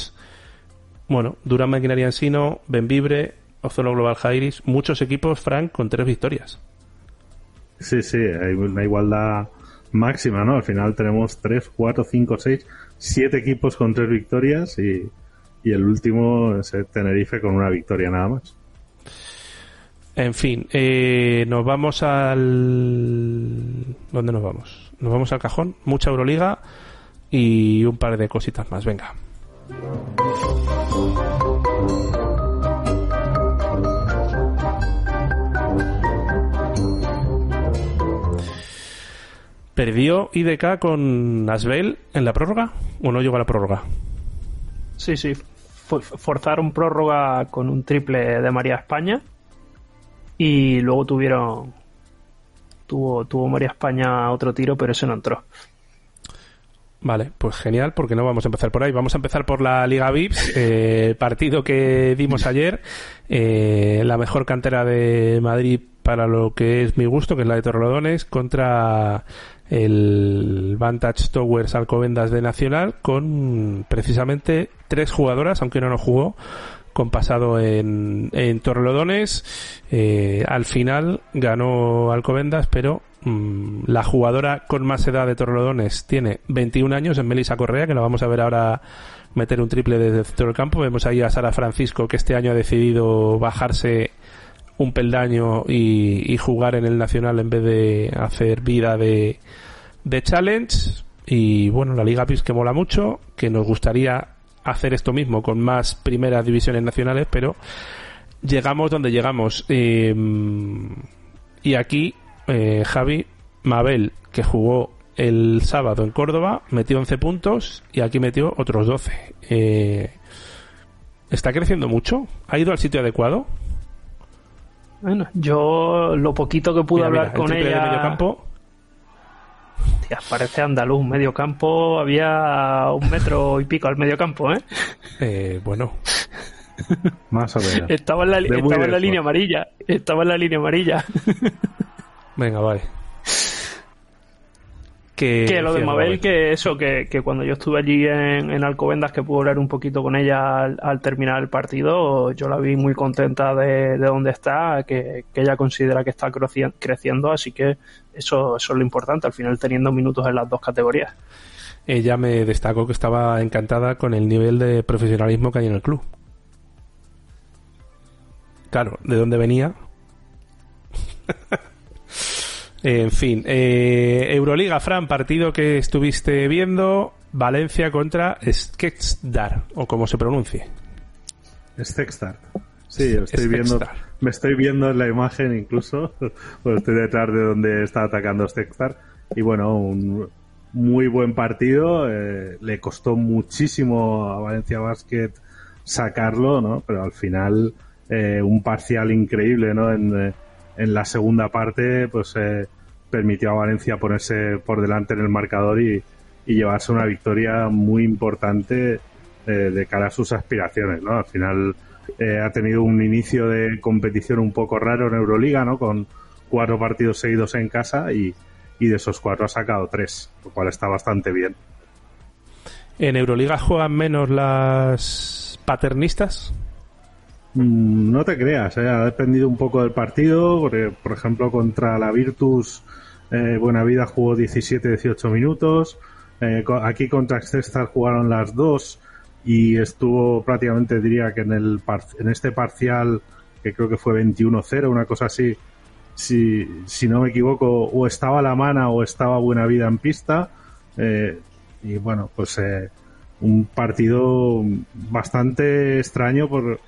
Bueno, Durán Maquinaria Ensino, Benvibre, Ozono Global Jairis, muchos equipos, Frank, con tres victorias. Sí, sí, hay una igualdad máxima, ¿no? Al final tenemos 3, 4, 5, 6, 7 equipos con 3 victorias y, y el último es el Tenerife con una victoria nada más. En fin, eh, nos vamos al... ¿Dónde nos vamos? Nos vamos al cajón, mucha Euroliga y un par de cositas más, venga. ¿Perdió IDK con Asbel en la prórroga o no llegó a la prórroga? Sí, sí. Forzaron prórroga con un triple de María España. Y luego tuvieron. Tuvo, tuvo María España otro tiro, pero ese no entró. Vale, pues genial, porque no vamos a empezar por ahí. Vamos a empezar por la Liga VIPS, eh, el partido que dimos ayer, eh, la mejor cantera de Madrid para lo que es mi gusto, que es la de Torrelodones, contra el Vantage Towers Alcobendas de Nacional, con precisamente tres jugadoras, aunque no nos jugó, con pasado en, en Torrelodones. Eh, al final ganó Alcobendas, pero mm, la jugadora con más edad de Torrelodones tiene 21 años, en Melissa Correa, que la vamos a ver ahora meter un triple desde el centro campo. Vemos ahí a Sara Francisco, que este año ha decidido bajarse un peldaño y, y jugar en el Nacional en vez de hacer vida de, de challenge. Y bueno, la Liga PIS que mola mucho, que nos gustaría hacer esto mismo con más primeras divisiones nacionales, pero llegamos donde llegamos. Eh, y aquí, eh, Javi Mabel, que jugó el sábado en Córdoba, metió 11 puntos y aquí metió otros 12. Eh, ¿Está creciendo mucho? ¿Ha ido al sitio adecuado? Bueno, yo lo poquito que pude Mira, hablar el con triple ella. de medio campo. Tía, parece andaluz, medio campo, había un metro y pico al medio campo, ¿eh? eh, bueno, Más o menos. Estaba en la, estaba en la línea amarilla, estaba en la línea amarilla. venga, vale. Que, que lo de Mabel, que eso, que, que cuando yo estuve allí en, en Alcobendas, que pude hablar un poquito con ella al, al terminar el partido, yo la vi muy contenta de, de dónde está, que, que ella considera que está creci- creciendo, así que eso, eso es lo importante, al final teniendo minutos en las dos categorías. Ella me destacó que estaba encantada con el nivel de profesionalismo que hay en el club. Claro, ¿de dónde venía? En fin, eh, Euroliga, Fran, partido que estuviste viendo, Valencia contra Sketstar, o como se pronuncie. Es Textar. Sí, estoy Es viendo, me estoy viendo en la imagen incluso, [LAUGHS] pues estoy detrás de donde está atacando Textar. Y bueno, un muy buen partido. eh, le costó muchísimo a Valencia Basket sacarlo, ¿no? Pero al final eh, un parcial increíble, ¿no? En, eh, en la segunda parte, pues eh, permitió a Valencia ponerse por delante en el marcador y, y llevarse una victoria muy importante eh, de cara a sus aspiraciones, ¿no? Al final eh, ha tenido un inicio de competición un poco raro en Euroliga, ¿no? Con cuatro partidos seguidos en casa y, y de esos cuatro ha sacado tres, lo cual está bastante bien. ¿En Euroliga juegan menos las paternistas? Mm, No te creas, ¿eh? ha dependido un poco del partido. Porque, por ejemplo, contra la Virtus, eh, Buenavida jugó 17-18 minutos. Eh, aquí contra Excelsior jugaron las dos y estuvo prácticamente, diría que en, el par- en este parcial, que creo que fue 21-0, una cosa así, si, si no me equivoco, o estaba La Mana o estaba Buenavida en pista. Eh, y bueno, pues un partido bastante extraño por,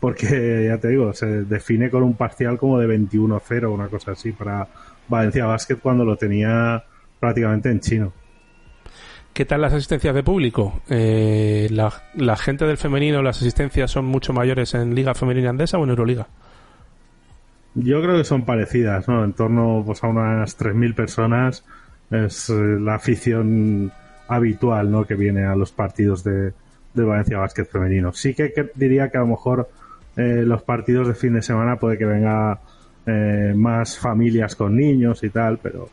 porque ya te digo, se define con un parcial como de 21-0, una cosa así, para Valencia Basket cuando lo tenía prácticamente en chino. ¿Qué tal las asistencias de público? Eh, la, la gente del femenino, las asistencias son mucho mayores en Liga Femenina Andesa o en Euroliga? Yo creo que son parecidas, ¿no? En torno pues, a unas 3.000 personas es eh, la afición habitual, ¿no? Que viene a los partidos de, de Valencia Basket femenino. Sí que, que diría que a lo mejor eh, los partidos de fin de semana puede que venga eh, más familias con niños y tal, pero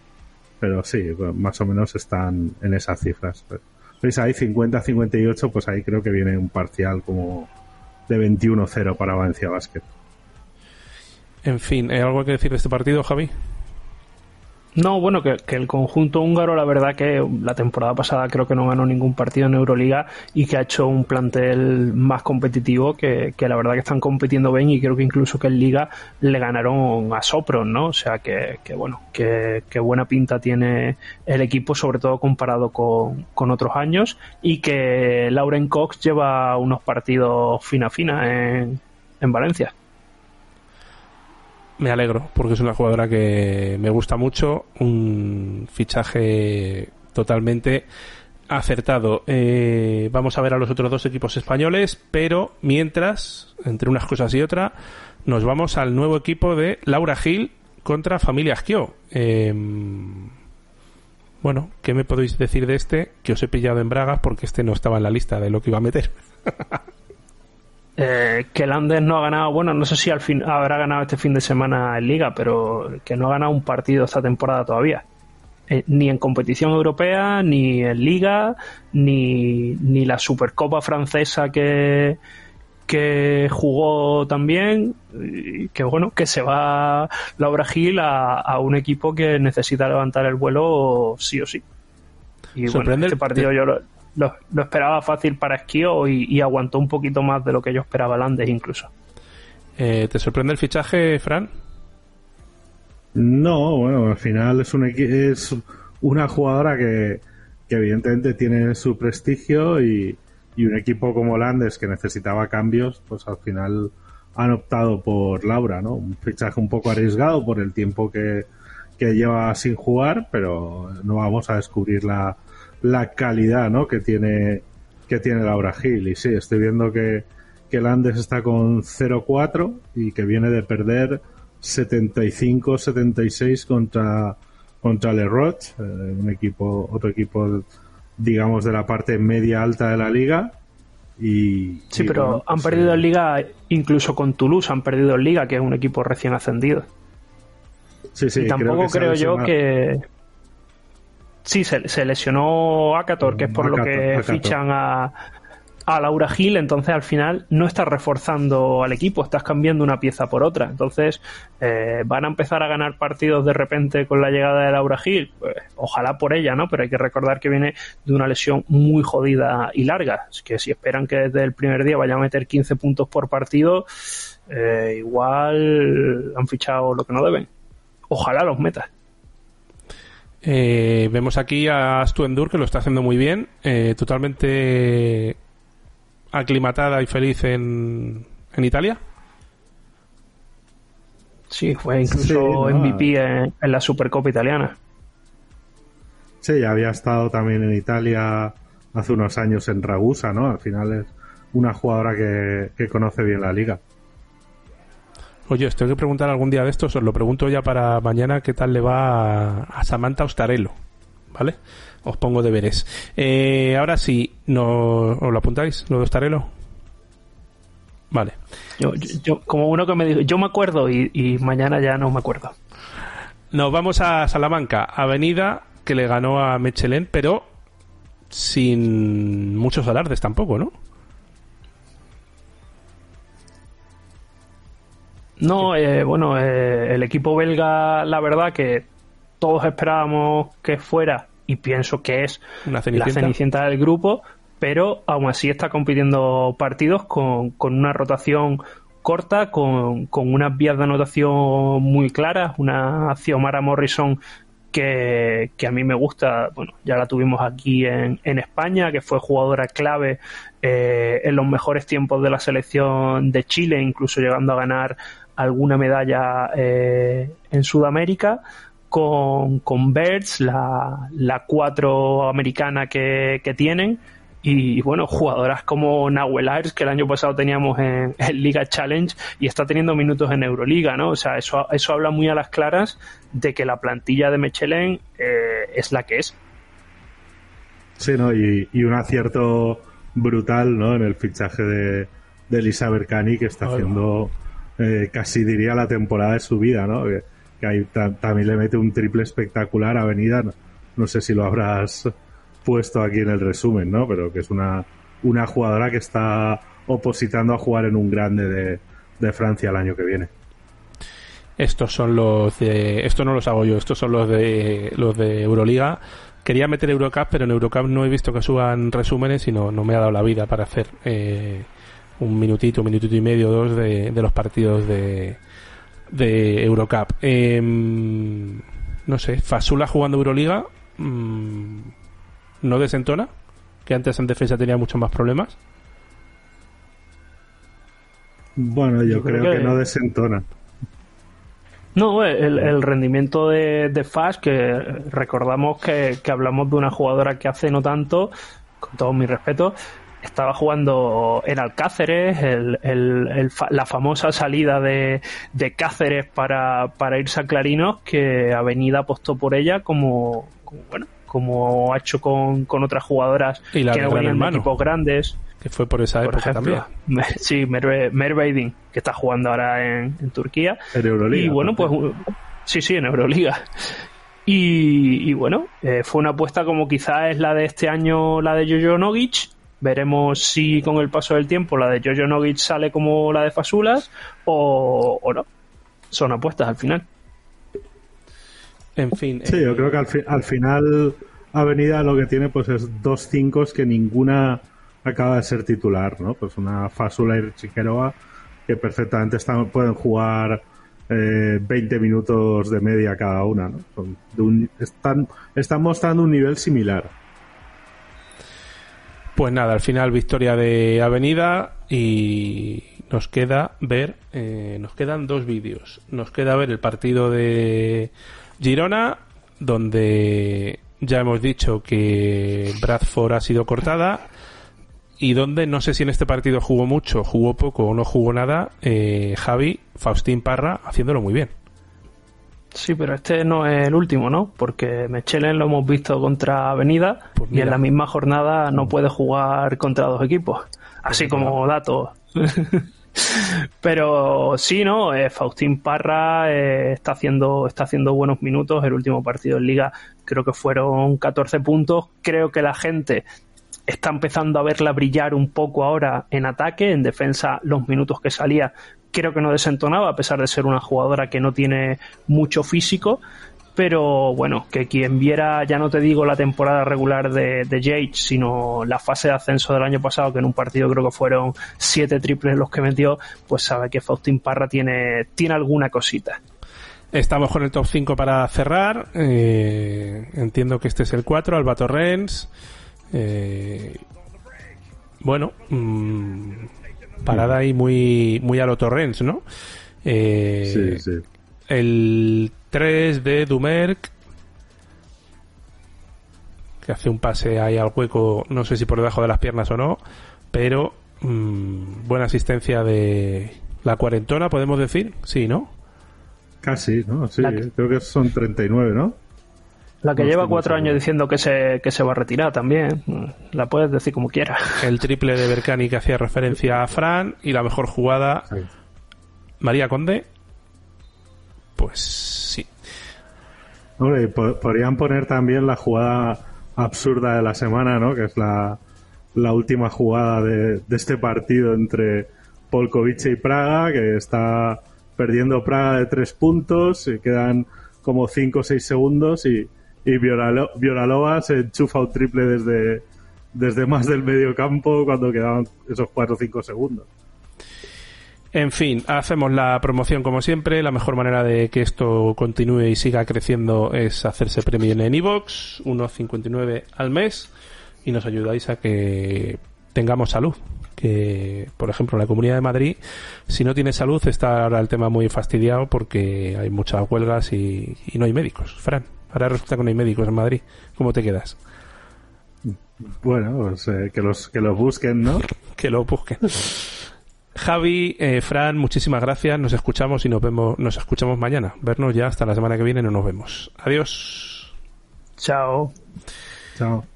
pero sí, más o menos están en esas cifras. ¿Veis ahí 50-58? Pues ahí creo que viene un parcial como de 21-0 para Valencia Basket. En fin, ¿hay algo que decir de este partido, Javi? No, bueno, que, que el conjunto húngaro, la verdad que la temporada pasada creo que no ganó ningún partido en Euroliga y que ha hecho un plantel más competitivo que, que la verdad que están compitiendo bien y creo que incluso que en Liga le ganaron a Sopron, ¿no? O sea que, que bueno, que, buena pinta tiene el equipo, sobre todo comparado con, con otros años y que Lauren Cox lleva unos partidos fina fina en, en Valencia. Me alegro, porque es una jugadora que me gusta mucho, un fichaje totalmente acertado. Eh, vamos a ver a los otros dos equipos españoles, pero mientras, entre unas cosas y otras, nos vamos al nuevo equipo de Laura Gil contra Familia Esquio. Eh, bueno, ¿qué me podéis decir de este? Que os he pillado en Bragas porque este no estaba en la lista de lo que iba a meter. [LAUGHS] Eh, que el Andes no ha ganado, bueno, no sé si al fin habrá ganado este fin de semana en Liga, pero que no ha ganado un partido esta temporada todavía. Eh, ni en competición europea, ni en Liga, ni, ni la Supercopa francesa que, que jugó también. Que bueno, que se va Laura Gil a, a un equipo que necesita levantar el vuelo sí o sí. Y bueno, Sorprende este el- partido yo lo, lo- lo esperaba fácil para Esquío y, y aguantó un poquito más de lo que yo esperaba el Andes incluso. Eh, ¿Te sorprende el fichaje, Fran? No, bueno, al final es, un equi- es una jugadora que, que evidentemente tiene su prestigio y, y un equipo como Landes que necesitaba cambios, pues al final han optado por Laura, ¿no? Un fichaje un poco arriesgado por el tiempo que, que lleva sin jugar, pero no vamos a descubrir la, la calidad, ¿no? Que tiene, que tiene Laura Gil. Y sí, estoy viendo que, que Landes está con 0-4 y que viene de perder 75-76 contra, contra Le Roche, eh, un equipo, otro equipo, digamos, de la parte media alta de la liga. Y, Sí, y pero bueno, han perdido en Liga, incluso con Toulouse han perdido en Liga, que es un equipo recién ascendido. sí, sí, y tampoco que ha creo, yo que. Sí, se, se lesionó Acator, que es por lo que Acator. fichan a, a Laura Gil. Entonces, al final, no estás reforzando al equipo, estás cambiando una pieza por otra. Entonces, eh, van a empezar a ganar partidos de repente con la llegada de Laura Gil. Pues, ojalá por ella, ¿no? Pero hay que recordar que viene de una lesión muy jodida y larga. Es que si esperan que desde el primer día vaya a meter 15 puntos por partido, eh, igual han fichado lo que no deben. Ojalá los metas. Eh, vemos aquí a Astu Endur que lo está haciendo muy bien, eh, totalmente aclimatada y feliz en, en Italia. Sí, fue incluso Sí, no, MVP en, en la Supercopa italiana. Sí, ya había estado también en Italia hace unos años en Ragusa, ¿no? Al final es una jugadora que, que conoce bien la liga. Oye, os tengo que preguntar algún día de estos, os lo pregunto ya para mañana, qué tal le va a, a Samantha Ostarello, ¿vale? Os pongo deberes. Eh, ahora sí, no, ¿os lo apuntáis, lo de Ostarello? Vale. Yo, yo- yo- como uno que me dijo, yo me acuerdo y, y mañana ya no me acuerdo. Nos vamos a Salamanca, Avenida, que le ganó a Mechelen, pero sin muchos alardes tampoco, ¿no? No, eh, bueno, eh, el equipo belga, la verdad que todos esperábamos que fuera, y pienso que es Una la cenicienta. cenicienta del grupo, pero aún así está compitiendo partidos con, con una rotación corta, con, con unas vías de anotación muy claras, una Xiomara Morrison que, que a mí me gusta, bueno, ya la tuvimos aquí en, en España, que fue jugadora clave eh, en los mejores tiempos de la selección de Chile, incluso llegando a ganar alguna medalla eh, en Sudamérica, con, con Birds, la, la cuatro americana que, que tienen, y bueno, jugadoras como Nahuel Ayres, que el año pasado teníamos en, [LAUGHS] en Liga Challenge y está teniendo minutos en Euroliga, ¿no? O sea, eso, eso habla muy a las claras de que la plantilla de Mechelen eh, es la que es. Sí, ¿no? Y, y un acierto brutal, ¿no? En el fichaje de, de Elisa Bercani, que está haciendo eh, casi diría la temporada de su vida, ¿no? Que, ahí ta- también le mete un triple espectacular a Avenida. No, no sé si lo habrás [LAUGHS] puesto aquí en el resumen, ¿no? Pero que es una, una jugadora que está opositando a jugar en un grande de, de Francia el año que viene. Estos son los de. Esto no los hago yo, estos son los de los de Euroliga. Quería meter Eurocup, pero en Eurocup no he visto que suban resúmenes y no, no me ha dado la vida para hacer eh, un minutito, un minutito y medio, dos de, de los partidos de, de Eurocup. Em, no sé, Fasula jugando Euroliga mm, no desentona, que antes en defensa tenía muchos más problemas. Bueno, yo, Yo creo creo, que... que- no desentona. No, el, el rendimiento de, de Fash, que recordamos que, que hablamos de una jugadora que hace no tanto, con todo mi respeto, estaba jugando en Alcáceres, el, el- el fa- la famosa salida de, de Cáceres para, para irse a Clarinos, que Avenida apostó por ella como, como, bueno, como ha hecho con, con otras jugadoras Y la que no Gran venían de Hermano. equipos grandes Que fue por esa por época ejemplo. también. Me- Sí, Merve, Merveidin, que está jugando ahora en, en Turquía. En Euroliga. Y bueno, pues sí, sí, en Euroliga. Y, y bueno, eh, fue una apuesta como quizás es la de este año, la de Jojo Nogic. Veremos si con el paso del tiempo la de Jojo Nogic sale como la de Fasulas o, o no. Son apuestas al final. En fin. Sí, eh, yo creo que al, fi- al final Avenida lo que tiene pues es dos cinco que ninguna acaba de ser titular, ¿no? Pues una Fasula y Chiqueroa que perfectamente están, pueden jugar eh, 20 minutos de media cada una, ¿no? Son de un- están, están mostrando un nivel similar. Pues nada, al final victoria de Avenida y nos queda ver, eh, nos quedan dos vídeos. Nos queda ver el partido de Girona, donde ya hemos dicho que Bradford ha sido cortada y donde no sé si en este partido jugó mucho, jugó poco o no jugó nada, eh, Javi, Faustín Parra haciéndolo muy bien. Sí, pero este no es el último, ¿no? Porque Mechelen lo hemos visto contra Avenida Pues y en la misma jornada no puede jugar contra dos equipos. Así Pues como dato. [LAUGHS] pero sí, ¿no? Eh, Faustín Parra eh, está, haciendo, está haciendo buenos minutos. El último partido en Liga creo que fueron 14 puntos. Creo que la gente está empezando a verla brillar un poco ahora en ataque, en defensa los minutos que salía creo que no desentonaba a pesar de ser una jugadora que no tiene mucho físico pero bueno, que quien viera, ya no te digo la temporada regular de, de Jade, sino la fase de ascenso del año pasado, que en un partido creo que fueron siete triples los que metió, pues sabe que Faustín Parra tiene, tiene alguna cosita. Estamos con el top 5 para cerrar. Eh, entiendo que este es el 4, Alba Torrens. Eh, bueno, mm, parada ahí muy, muy a lo Torrens, ¿no? Eh, Sí, sí. El 3 de Dumerc, que hace un pase ahí al hueco, no sé si por debajo de las piernas o no, pero mm, buena asistencia de la cuarentona, podemos decir, sí, ¿no? Casi, ¿no? Sí, La creo que son 39, ¿no? La que No lleva cuatro años diciendo que se, que se va a retirar también, la puedes decir como quieras. El triple de Berkani que hacía referencia a Fran y la mejor jugada Sí. María Conde. Pues sí. Hombre, y po- podrían poner también la jugada absurda de la semana, ¿no? Que es la, la última jugada de, de este partido entre Polkovice y Praga, que está perdiendo Praga de tres puntos, y quedan como cinco o seis segundos y, y Vioralo- Vioralova se enchufa un triple desde, desde más del medio campo cuando quedaban esos cuatro o cinco segundos. En fin, hacemos la promoción como siempre. La mejor manera de que esto continúe y siga creciendo es hacerse premio en iVoox, 1,59 al mes, y nos ayudáis a que tengamos salud. Que, por ejemplo, en la Comunidad de Madrid, si no tiene salud, está ahora el tema muy fastidiado porque hay muchas huelgas y, y no hay médicos. Fran, ahora resulta que no hay médicos en Madrid. ¿Cómo te quedas? Bueno, pues eh, que, los, que los busquen, ¿no? [LAUGHS] que lo busquen. Javi, eh, Fran, muchísimas gracias. Nos escuchamos y nos vemos, nos escuchamos mañana. Vernos ya hasta la semana que viene, no nos vemos. Adiós. Chao. Chao.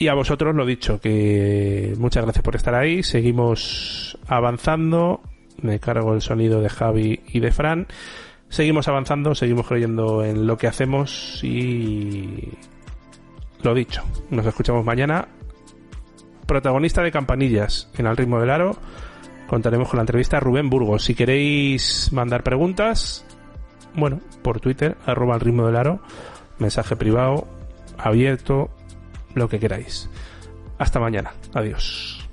Y a vosotros lo dicho, que muchas gracias por estar ahí. Seguimos avanzando. Me cargo el sonido de Javi y de Fran. Seguimos avanzando, seguimos creyendo en lo que hacemos y lo dicho. Nos escuchamos mañana. Protagonista de Campanillas en Al ritmo del aro. Contaremos con la entrevista a Rubén Burgos. Si queréis mandar preguntas, bueno, por Twitter, arroba al ritmo del aro, mensaje privado, abierto, lo que queráis. Hasta mañana. Adiós.